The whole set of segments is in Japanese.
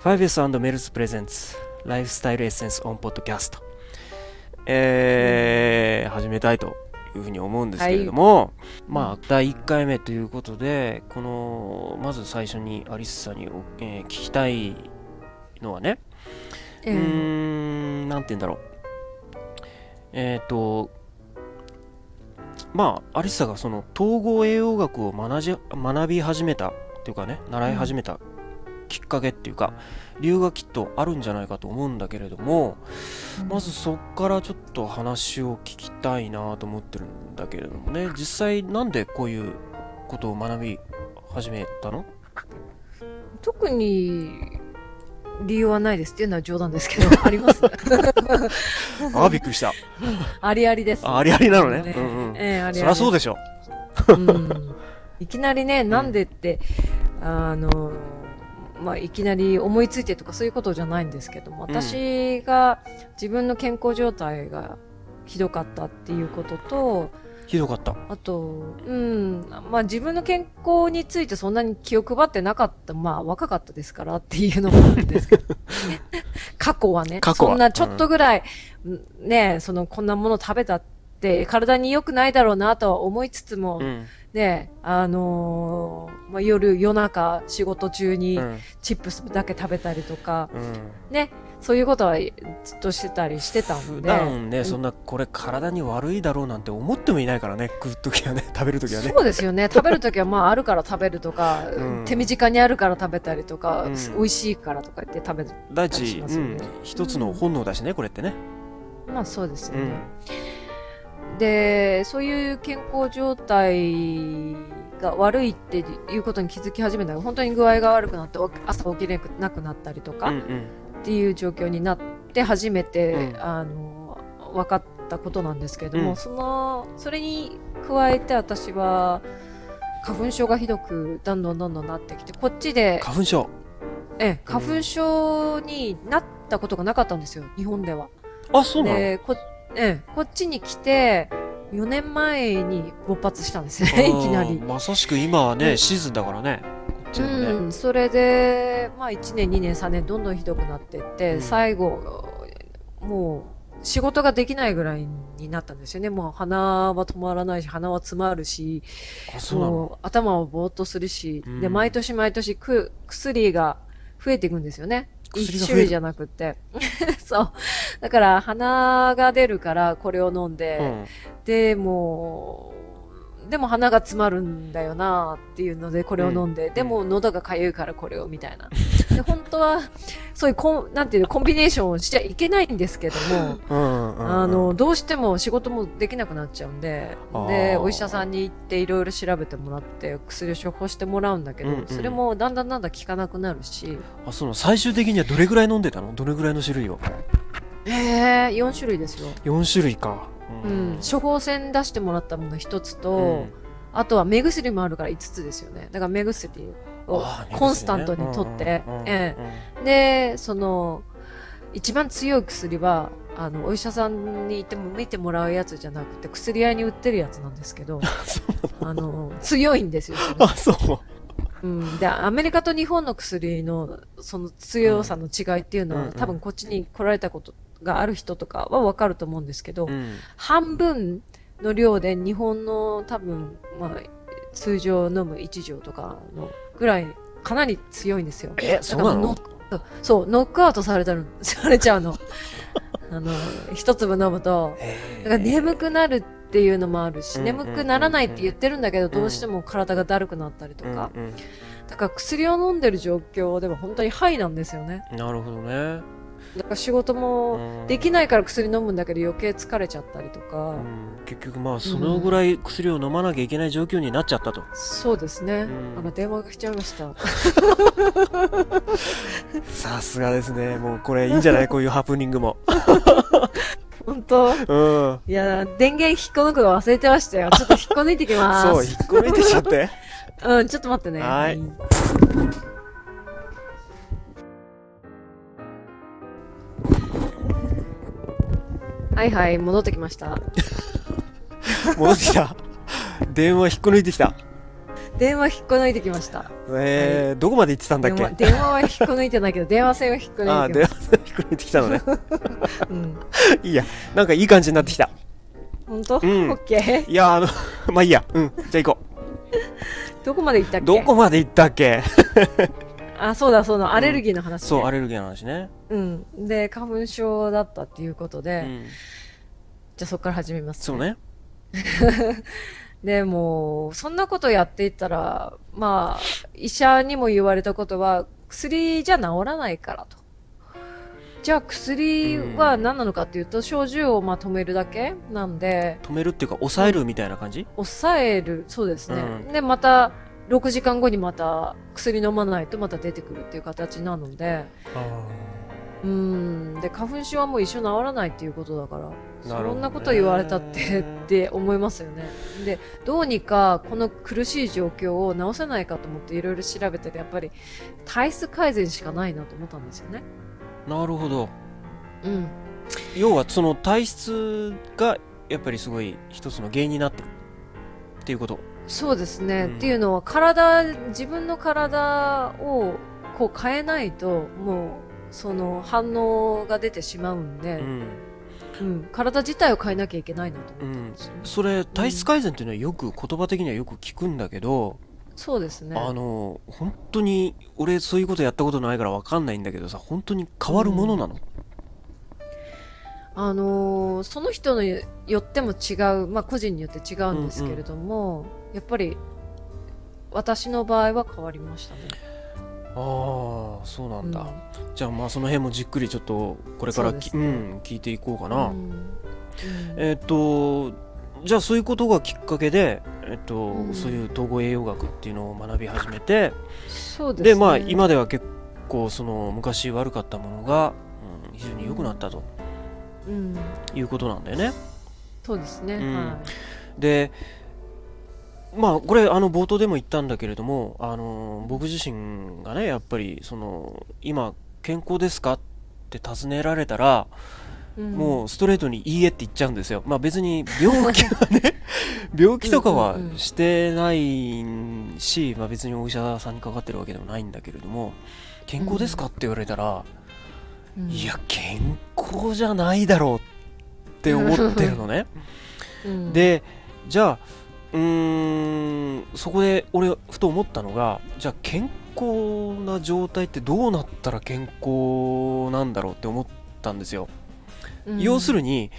5S& メルズプレゼンツライフスタイルエッセンスオンポッドキャストえー、始めたいというふうに思うんですけれども、まあ第1回目ということでこのまず最初にアリスさんに、えー聞きたいのはねうーんなんて言うんだろう。えっ、とまあアリッサがその統合栄養学を学び始めたっていうかね習い始めたきっかけっていうか理由がきっとあるんじゃないかと思うんだけれどもまずそっからちょっと話を聞きたいなと思ってるんだけれどもね。実際なんでこういうことを学び始めたの？特に理由はないですっていうのは冗談ですけど、あります。あびっくりした。ありありです。あありありなのね。ね。うんうん。ええありありそりゃそうでしょ。うん。いきなりね、なんでって、あの、まあ、いきなり思いついてとかそういうことじゃないんですけども、私が自分の健康状態がひどかったっていうことと、ひどかった。あと、うん、まあ自分の健康についてそんなに気を配ってなかった、まあ若かったですからっていうのもあるんですけど、過去はね、過去は。そんなちょっとぐらい、ね、そのこんなもの食べたって体に良くないだろうなとは思いつつも、うんね、あのーまあ夜、夜中、仕事中にうん。チップスだけ食べたりとか、うん。ね、そういうことはずっとしてたりしてたん普で。段ね、そんなこれ体に悪いだろうなんて思ってもいないからね食う時はね 食べる時はね。そうですよね。食べるときはまああるから食べるとか、うん。手短にあるから食べたりとか、うん。美味しいからとか言って食べる。第一、たりしまうんすよね、一つの本能だしねこれってね。まあそうですよね。うんで、そういう健康状態が悪いっていうことに気づき始めたら、本当に具合が悪くなって、お朝起きれなくなったりとか、っていう状況になって初めて、うん。あの分かったことなんですけれども、うん。そのそれに加えて私は花粉症がひどくどんどんどんどんなってきてこっちで花粉症。ええ花粉症になったことがなかったんですよ日本では。あそうなの？でこ,、ええ、こっちに来て4年前に勃発したんですねいきなり。まさしく今はね、うんシーズンだからねこっちでもね、うん、それで、まあ、1年、2年、3年、どんどんひどくなっていって、うん最後、もう、仕事ができないぐらいになったんですよね。もう鼻は止まらないし、鼻は詰まるし、あそう頭はぼーっとするし、うんで、毎年毎年く薬が増えていくんですよね。一種類じゃなくって。そう。だから、鼻が出るから、これを飲んで、うんで、もう、でも鼻が詰まるんだよなっていうので、これを飲んで、でも喉が痒いからこれをみたいな。で、本当は、そういうコン、なんていうの、コンビネーションをしちゃいけないんですけども、うんうんうんあの、どうしても仕事もできなくなっちゃうんであ、で、ーお医者さんに行っていろいろ調べてもらって、薬を処方してもらうんだけど、うんうんそれもだんだんだんだん効かなくなるし、あその最終的にはどれぐらい飲んでたのどれぐらいの種類をええー、4種類ですよ。4種類かうん、処方箋出してもらったもの一つと、うんあとは目薬もあるから5つですよね。だから目薬をコンスタントにとって、ええ。で、その、一番強い薬は、あの、お医者さんに行っても見てもらうやつじゃなくて、薬屋に売ってるやつなんですけど、あの、強いんですよ、あそう。うん。で、アメリカと日本の薬の、その強さの違いっていうのは、うんうん多分こっちに来られたことがある人とかはわかると思うんですけど、うん。半分の量で日本の多分、まあ、通常飲む1錠とかのぐらいかなり強いんですよ。えそうなの？そう、ノックアウトされたる、されちゃうの。あの、一粒飲むと、だから眠くなるっていうのもあるし、うん眠くならないって言ってるんだけど、どうしても体がだるくなったりとか。うんだから薬を飲んでる状況では本当にハイなんですよね。うんなるほどねだから仕事もできないから薬飲むんだけど余計疲れちゃったりとか。うん結局まあそのぐらい薬を飲まなきゃいけない状況になっちゃったとそうですね。うんなんか電話が来ちゃいました。さすがですねもうこれいいんじゃない？こういうハプニングも本当？うんいや、電源引っこ抜くの忘れてましたよ。ちょっと引っこ抜いてきます。そう引っこ抜いてきちゃって うん、ちょっと待ってね。はいはいはい、戻ってきました。戻ってきた。電話引っこ抜いてきた。電話引っこ抜いてきました。えーどこまで行ってたんだっけ？電話電話は引っこ抜いてないけど、電話線を引っこああ電抜いてきま話線引っこ抜いてきたのね。す。うん。いいや。なんかいい感じになってきた。本当、うん。オッケー。いやあのまあいいや。うん。じゃあ行こ どこまで行ったっうけ？どこまで行ったっけ？あ、そうだそうだ、アレルギーの話、ね。そうアレルギーの話ね。うん。で、花粉症だったっていうことで、うん。じゃあそこから始めます、そうね。でも、そんなことやっていったら、まあ、医者にも言われたことは、薬じゃ治らないからと。じゃあ薬は何なのかっていうと、症状をまあ止めるだけなんで、止めるっていうか抑えるみたいな感じ？抑える、そうですね。うん。で、また、6時間後にまた薬飲まないとまた出てくるっていう形なので、うん。で、花粉症はもう一生治らないっていうことだから、そんなこと言われたってって思いますよね。で、どうにかこの苦しい状況を治せないかと思っていろいろ調べてて、やっぱり体質改善しかないなと思ったんですよね。なるほどうん。要はその体質がやっぱりすごい一つの原因になってるっていうことそうですね。うんっていうのは体、自分の体をこう変えないと、もうその反応が出てしまうんで、うんうん、体自体を変えなきゃいけないなと思ったんですよね。それ体質改善っていうのはよく言葉的にはよく聞くんだけど、そうですね。あの本当に俺そういうことやったことないから分かんないんだけどさ本当に変わるものなの、あのーその人のよっても違う、まあ個人によって違うんですけれども、やっぱり私の場合は変わりましたね。ああそうなんだ、うん。じゃあまあその辺もじっくりちょっとこれからきう、そうん、聞いていこうかな、うん。うん。えっ、とじゃあそういうことがきっかけで、えっとうん。そういう統合栄養学っていうのを学び始めてそうですね。でまあ今では結構その昔悪かったものが、うん、非常に良くなったとうん、いうことなんだよね。そうですね。うん。はでまあこれあの冒頭でも言ったんだけれどもあの僕自身がねやっぱりその今健康ですかって尋ねられたら、い。うんもうストレートにいいえって言っちゃうんですよ。まあ別に病気はね 病気とかはしてないし、まあ別にお医者さんにかかってるわけでもないんだけれども健康ですかって言われたら、うんいや健康じゃないだろうって思ってるのね。うん、でじゃあうーんそこで俺ふと思ったのがじゃあ健康な状態ってどうなったら健康なんだろうって思ったんですよ、うん。要するに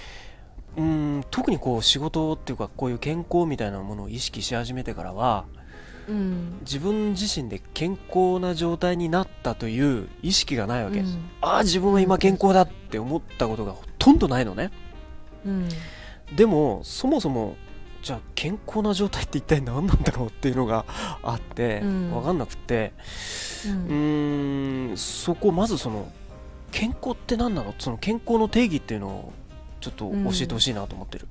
うーん特にこう仕事っていうかこういう健康みたいなものを意識し始めてからはうん、自分自身で健康な状態になったという意識がないわけ、うん。ああ自分は今健康だって思ったことがほとんどないのね。うん。でもそもそもじゃあ健康な状態って一体何なんだろうっていうのがあって、うん。分かんなくって。ううんそこまずその健康って何なの？その健康の定義っていうのをちょっと教えてほしいなと思ってる、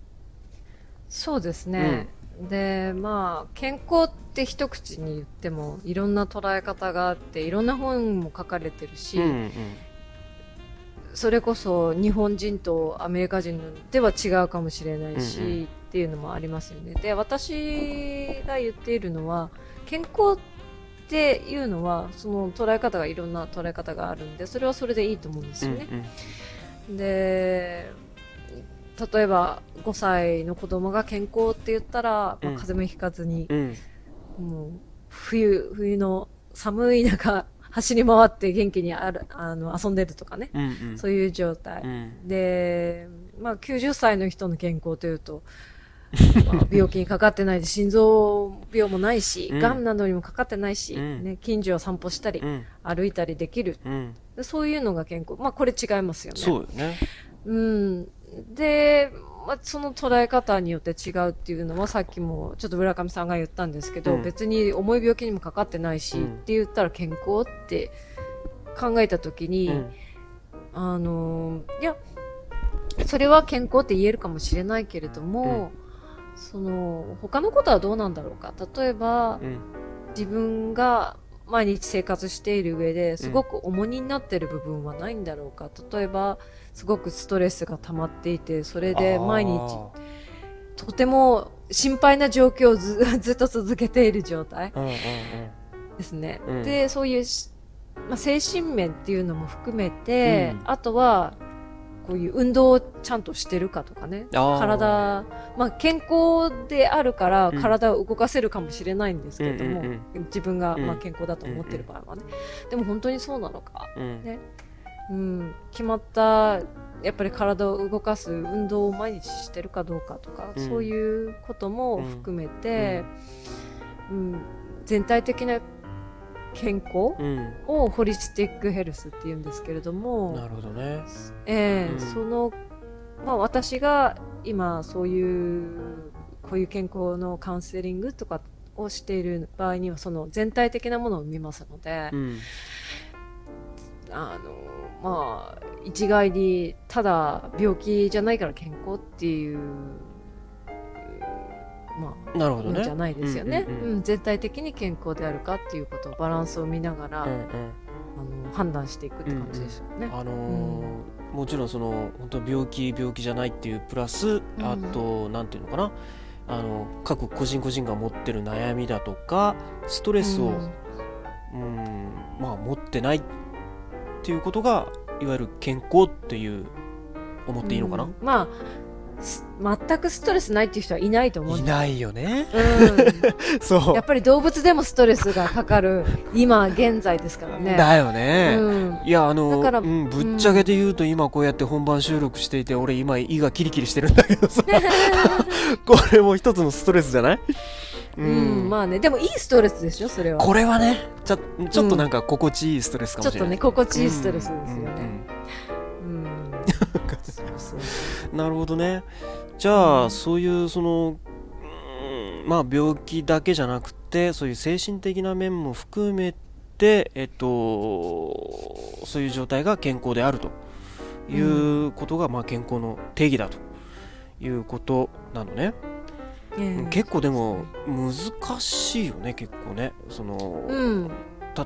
そうですね。で、まあ、健康って一口に言っても、いろんな捉え方があって、いろんな本も書かれてるし、うんうんそれこそ日本人とアメリカ人では違うかもしれないし、うんうんっていうのもありますよね。で、私が言っているのは、健康っていうのは、その捉え方がいろんな捉え方があるんで、それはそれでいいと思うんですよね。で、例えば5歳の子供が健康って言ったら、まあうん風邪もひかずに、うんうんもう冬、冬の寒い中、走り回って元気にあるあの遊んでるとかね、うんうんそういう状態。うんで、まあ、90歳の人の健康というと、まあ病気にかかってないし、心臓病もないし、うん癌などにもかかってないし、うんね、近所を散歩したり、うん歩いたりできる。そういうのが健康。まあ、これ違いますよね。そうよねうん。で、まあ、その捉え方によって違うっていうのはさっきもちょっと村上さんが言ったんですけど、うん。別に重い病気にもかかってないし、うん。って言ったら健康って考えたときに、うん。あのいや、それは健康って言えるかもしれないけれども、その、他のことはどうなんだろうか。例えば、うん。自分が毎日生活している上ですごく重荷になっている部分はないんだろうか。例えば、すごくストレスが溜まっていて、それで毎日あとても心配な状況をず ずっと続けている状態うんうんうん。ですね。うん。で、そういうし、まあ、精神面っていうのも含めて、うん。あとは、こういう運動をちゃんとしてるかとかね。体、まあ、健康であるからうん。体を動かせるかもしれないんですけれども、うんうん自分が、うん。まあ、健康だと思ってる場合はね。でも本当にそうなのか。うん。ね。うん、決まった、やっぱり体を動かす運動を毎日してるかどうかとか、うん。そういうことも含めて、うん。全体的な健康うん。をホリスティックヘルスって言うんですけれども、なるほどね。ええうん。その、まあ私が今そういう、こういう健康のカウンセリングとかをしている場合には、その全体的なものを見ますので、うん。あの、まあ、一概に、ただ病気じゃないから健康っていう、まあ、なるほどね。じゃないですよね、ううんんうん。うん全体的に健康であるかっていうことをバランスを見ながら、うんうん。あの判断していくって感じですよね。あのーもちろんその本当病気病気じゃないっていうプラスあとなんていうのかな。あの各個人個人が持ってる悩みだとかストレスを、うん。うんまあ持ってないっていうことがいわゆる健康っていう思っていいのかな、うん。まあす全くストレスないっていう人はいないと思ういないよね。うん。そう。やっぱり動物でもストレスがかかる今現在ですからね。だよね、うん。いやあのだからうん、ぶっちゃけて言うと今こうやって本番収録していて、俺今胃がキリキリしてるんだけどさ。これも一つのストレスじゃない？うん、まあね、でもいいストレスでしょ、それは。これはねちょちょっとなんか心地いいストレスかもしれない、ちょっとね、心地いいストレスですようん。そうそううんなるほどね。じゃあ、そういうそのうんまあ病気だけじゃなくてそういう精神的な面も含めてえっとそういう状態が健康であるということが、まあ健康の定義だということなのね、ええ結構でも難しいよね結構ね。その、うん。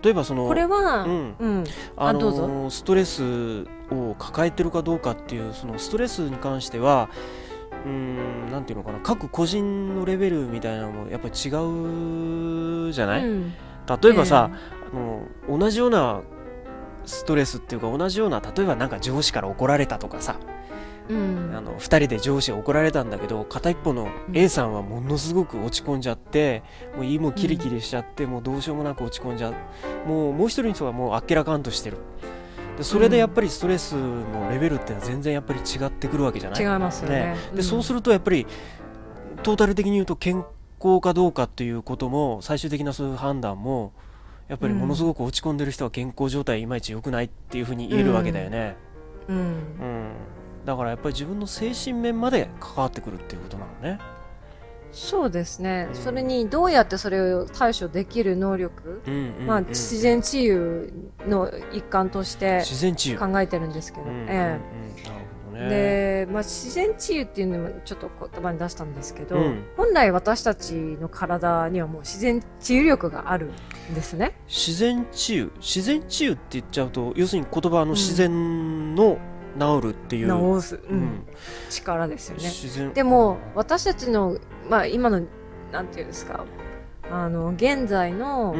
例えばそのこれは、ううん。ん。あのどうぞ。ストレスを抱えてるかどうかっていうそのストレスに関してはうーんなんていうのかな。各個人のレベルみたいなのもやっぱり違うじゃない、うん。例えばさ、あの同じようなストレスっていうか同じような例えばなんか上司から怒られたとかさ、うん。あの2人で上司が怒られたんだけど片一方の A さんはものすごく落ち込んじゃってもう胃もキリキリしちゃって、もうどうしようもなく落ち込んじゃう。もうもう一人の人はもうあっけらかんとしてる。でそれでやっぱりストレスのレベルっていうのは全然やっぱり違ってくるわけじゃない。違いますよね。でそうするとやっぱりトータル的に言うと健康かどうかっていうことも最終的なそういう判断もやっぱりものすごく落ち込んでる人は健康状態いまいち良くないっていうふうに言えるわけだよね、うん。うんだからやっぱり自分の精神面まで関わってくるっていうことなのね。そうですね。うん。それにどうやってそれを対処できる能力、うんうんうんまあ、自然治癒の一環として自然治癒。考えてるんですけど、うんうんうん。えなるほどえね。で、まあ、自然治癒っていうのもちょっと言葉に出したんですけど、うん。本来私たちの体にはもう自然治癒力があるんですね。自然治癒。自然治癒って言っちゃうと要するに言葉の自然の治るっていう、治す、うん。うん。力ですよね。でも、私たちの、まあ、今の、なんていうんですか、あの、現在の、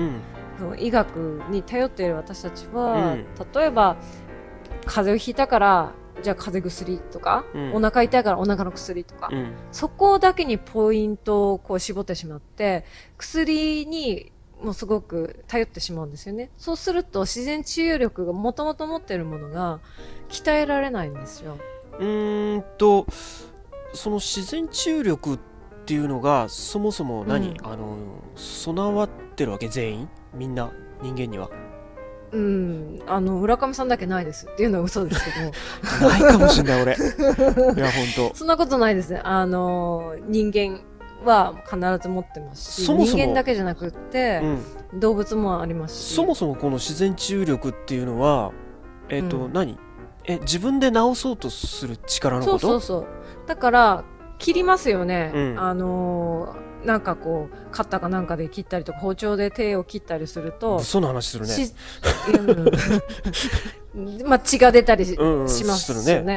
の医学に頼っている私たちは、うん。例えば、風邪をひいたから、じゃあ風邪薬とか、うん。お腹痛いからお腹の薬とか、うん。そこだけにポイントをこう絞ってしまって、薬にもうすごく頼ってしまうんですよね。そうすると自然治癒力がもともと持っているものが鍛えられないんですよ。うーんとその自然治癒力っていうのがそもそも何、うん。あの備わってるわけ？全員？みんな？人間には？うん。あの、村上さんだけないです。っていうのは嘘ですけど、ないかもしんない俺。いや本 そんなことないですね。あの、人間は必ず持ってますし、そもそも。人間だけじゃなくって当、、うん、動物もありますし。そもそもこの自然治癒力っていうのはえっ、と、うん。何？え自分で治そうとする力のそこと？うそうそう。だから、切りますよね。うん。あのーなんかこう、カッターかなんかで切ったりとか、包丁で手を切ったりすると、その話するね。しうん。まあ、血が出たりし,、うんうん。ますよするね。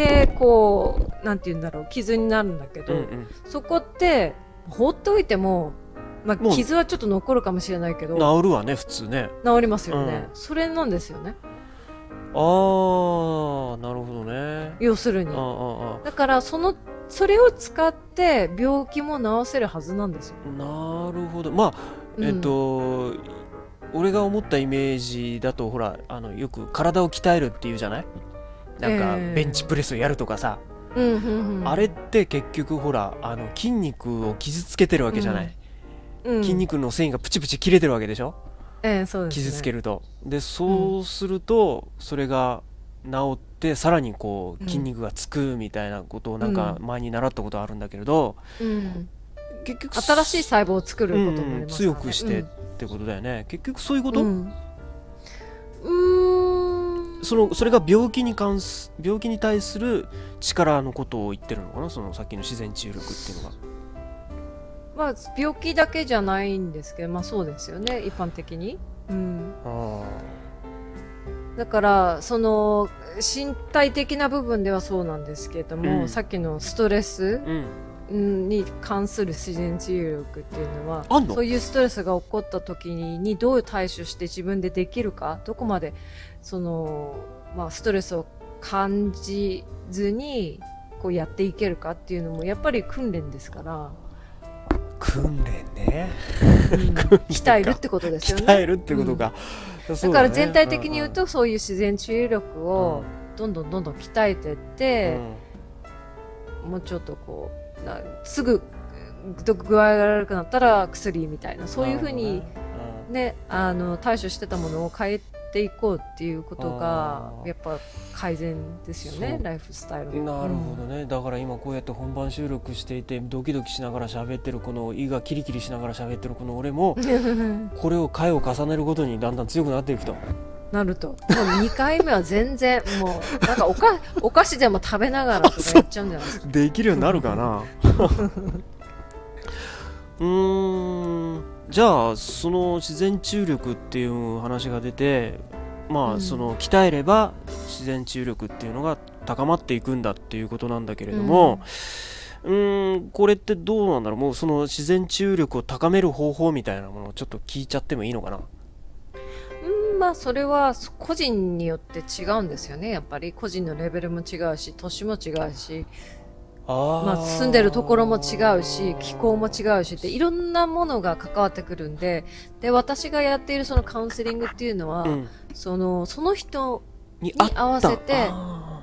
でこうなんて言うんだろう傷になるんだけど、うんうん。そこって放っておいても、まあ、傷はちょっと残るかもしれないけど治るわね普通ね。治りますよね、うん。それなんですよね。ああなるほどね。要するに。だからそのそれを使って病気も治せるはずなんですよ、あなるほど。まあうん。えっと、俺が思ったイメージだとほらあのよく体を鍛えるっていうじゃない？なんかええベンチプレスをやるとかさ、うんうんうん、あれって結局ほらあの筋肉を傷つけてるわけじゃない、うん。筋肉の繊維がプチプチ切れてるわけでしょ？ええそうですね。傷つけると。でそうすると、それが治ってさらにこううん。筋肉がつくみたいなことをなんか前に習ったことあるんだけれど、うん、結局新しい細胞を作ることになりますからね、うん強くしてってことだよね。結局そういうこと、うんそのそれが病気に関す病気に対する力のことを言ってるのかな？そのさっきの自然治癒力っていうのが。まあ病気だけじゃないんですけどまあそうですよね。一般的に、うん、あだからその身体的な部分ではそうなんですけれども、うん。さっきのストレスうんに関する自然治癒力っていうのはそういうストレスが起こった時にどう対処して自分でできるかどこまでその、まあ、ストレスを感じずにこうやっていけるかっていうのもやっぱり訓練ですから、訓練ね。うん鍛えるってことですよね。鍛えるってことか、そうね。だから全体的に言うとそういう自然治癒力をどんどんどんどん鍛えてっうん。て、もうちょっとこうなすぐど具合が悪くなったら薬みたいなそういうふうに、ね、あの対処してたものを変えていこうっていうことがやっぱ改善ですよねライフスタイルなるほどね、だから今こうやって本番収録していてドキドキしながら喋ってるこの胃がキリキリしながら喋ってるこの俺もうん これを回を重ねるごとにだんだん強くなっていくとなると。もう2回目は全然もうなんかおか お菓子でも食べながらとかやっちゃうんじゃないですか。できるようになるかな。うーん。じゃあその自然治癒力っていう話が出てまあ、うん。その鍛えれば自然治癒力っていうのが高まっていくんだっていうことなんだけれども、うーんこれってどうなんだろうもうその自然治癒力を高める方法みたいなものをちょっと聞いちゃってもいいのかなうんまあそれは個人によって違うんですよね。やっぱり個人のレベルも違うし年も違うしあー。まあ、住んでるところも違うし気候も違うしっていろんなものが関わってくるんでで私がやっているそのカウンセリングっていうのは、うん。そのその人にに合わせて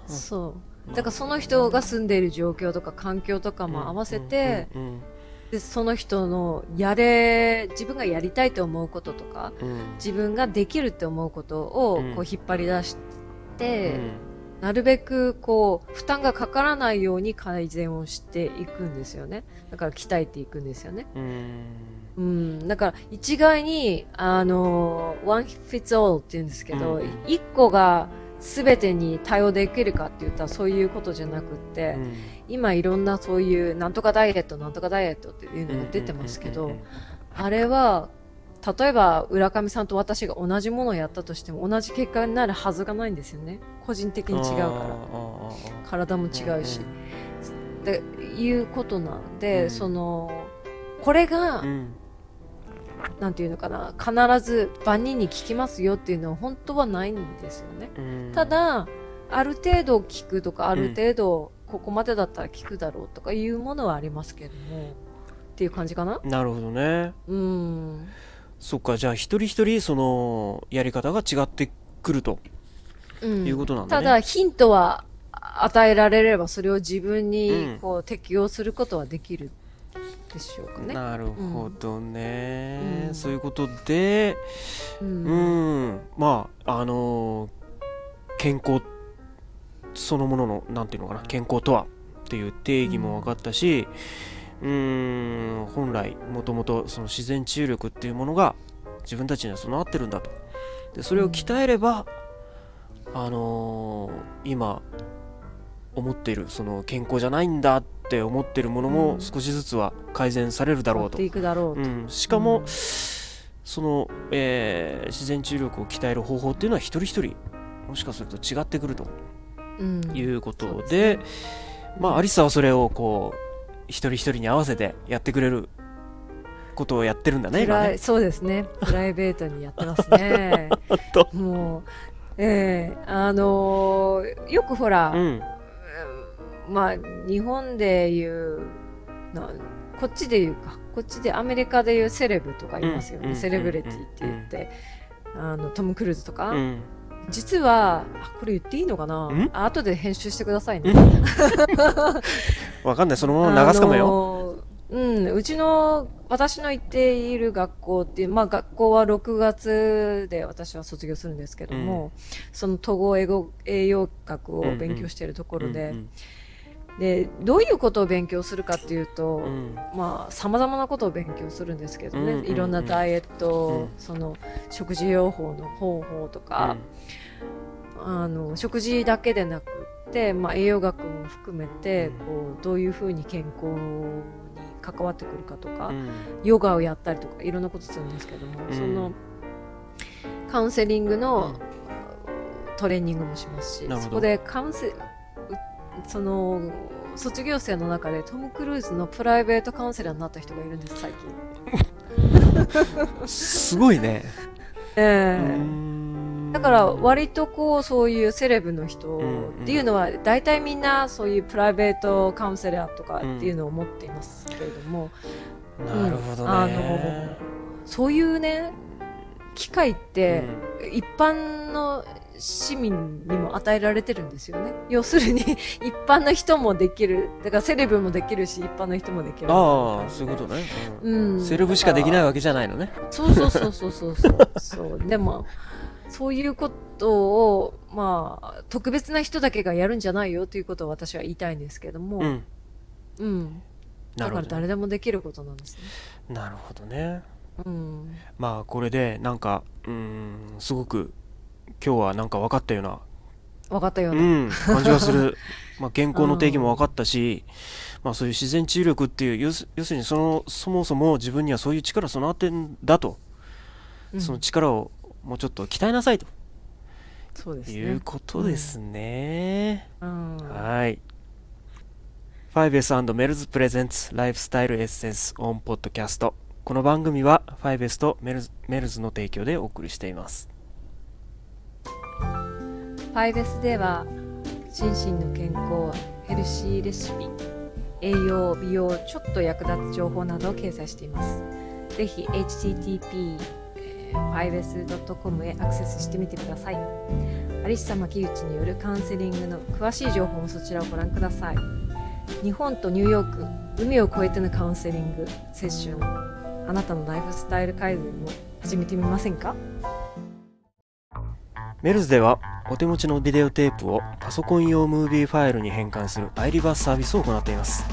そう。だからその人が住んでいる状況とか環境とかも合わせて、でその人のやれ自分がやりたいと思うこととかうん。うん自分ができるって思うことをうん。こう引っ張り出しうて、ん。なるべくこう負担がかからないように改善をしていくんですよね。だから鍛えていくんですよね。うん。うんだから一概にあの one fits all って言うんですけど、うん一個が全てに対応できるかって言ったらそういうことじゃなくって、うん。今いろんなそういうなんとかダイエットなんとかダイエットっていうのが出てますけど、あれは例えば浦上さんと私が同じものをやったとしても同じ結果になるはずがないんですよね。個人的に違うから。体も違うし、うんっていうことなんで、うん。そのこれが、うんなんていうのかな必ず万人に効きますよっていうのは本当はないんですよね、うん。ただある程度効くとかある程度ここまでだったら効くだろうとかいうものはありますけども。っていう感じかな？なるほどね。うん。そっかじゃあ一人一人そのやり方が違ってくると。うん。いうことなんだたね、だヒントは与えられればそれを自分うん。にこう適用することはできるでしょうかね。なるほどね、うん。そういうことでううん。ん、まああのー健康そのもののなんていうのかな健康とはっていう定義も分かったしうん。本来もともとその自然治癒力っていうものが自分たちには備わってるんだと。でそれを鍛えれば、あのー今思っているその健康じゃないんだって思ってるものもうん。少しずつは改善されるだろうと。持っていくだろうと。うん、しかも、うんその、えー自然治癒力を鍛える方法っていうのは一人一人もしかすると違ってくると。うん。いうことで,、ねまあアリサはそれをこう一人一人に合わせてやってくれることをやってるんだね今ね。そうですね。プライベートにやってますね。当。もう、ええあのーよくほら、うんまあ、日本でいうな、こっちでいうか、こっちでアメリカでいうセレブとかいますよね。うんセレブリティって言って、あの、トム・クルーズとか。うん。実は、あ、これ言っていいのかな？ん？あ後で編集してくださいね。わかんない。そのまま流すかもよ、あのーうん、うちの、私の行っている学校っていう、まあ学校は6月で私は卒業するんですけども、その統合英語栄養学を勉強しているところで、うんで、どういうことを勉強するかっていうと、うん。うんまあ、様々なことを勉強するんですけどね、うんうんうん。いろんなダイエット、うん。その食事療法の方法とか、あの食事だけでなくって、まあ、栄養学も含めて、うん。こうどういうふうに健康に関わってくるかとか、うん。ヨガをやったりとかいろんなことするんですけども、うん。そのカウンセリングうのん。トレーニングもしますし、そこでカウンセうその卒業生の中でトム・クルーズのプライベートカウンセラーになった人がいるんです最近。すごいね、ええ。うーん。だから割とこうそういうセレブの人っていうのは大体みんなそういうプライベートカウンセラーとかっていうのを持っていますけれども、なるほどね、あのそういうね機会って一般の市民にも与えられてるんですよね。要するに 一般の人もできる。だからセレブもできるし一般の人もできる。ああそういうことね、うんうん。セレブしかできないわわけじゃないのねそうそうそうそうそうそう。そ うでも、そういうことを、まあ、特別な人だけがやるんじゃないよということを私は言いたいんですけども、うんうん。だから誰でもできることなんですね。なるほどねうん。まあこれでなんかうーんすごく今日はなんか分かったようなわかったよううな。ん感じがする まあ健康の定義も分かったしまあそういう自然治癒力っていう要するにそのそもそも自分にはそういう力備わってんだと、うんその力をもうちょっと鍛えなさいとそうですね。いうことですね、うん。はい。5S& メルズプレゼンツライフスタイルエッセンスオンポッドキャスト。この番組は 5S とメルズメルズの提供でお送りしています。5S では心身の健康ヘルシーレシピ栄養美容ちょっと役立つ情報などを掲載しています。ぜひ http えー 5s.com へアクセスしてみてください。アリッサ牧口によるカウンセリングの詳しい情報もそちらをご覧ください。日本とニューヨーク海を越えてのカウンセリングセッション。あなたのライフスタイル改善も始めてみませんか？メルズではお手持ちのビデオテープをパソコン用ムービーファイルに変換するアイリバースサービスを行っています。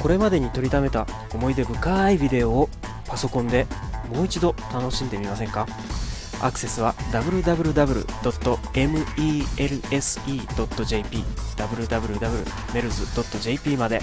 これまでに撮りためた思い出深いビデオをパソコンでもう一度楽しんでみませんか？アクセスは www.melse.jp www.melz.jp まで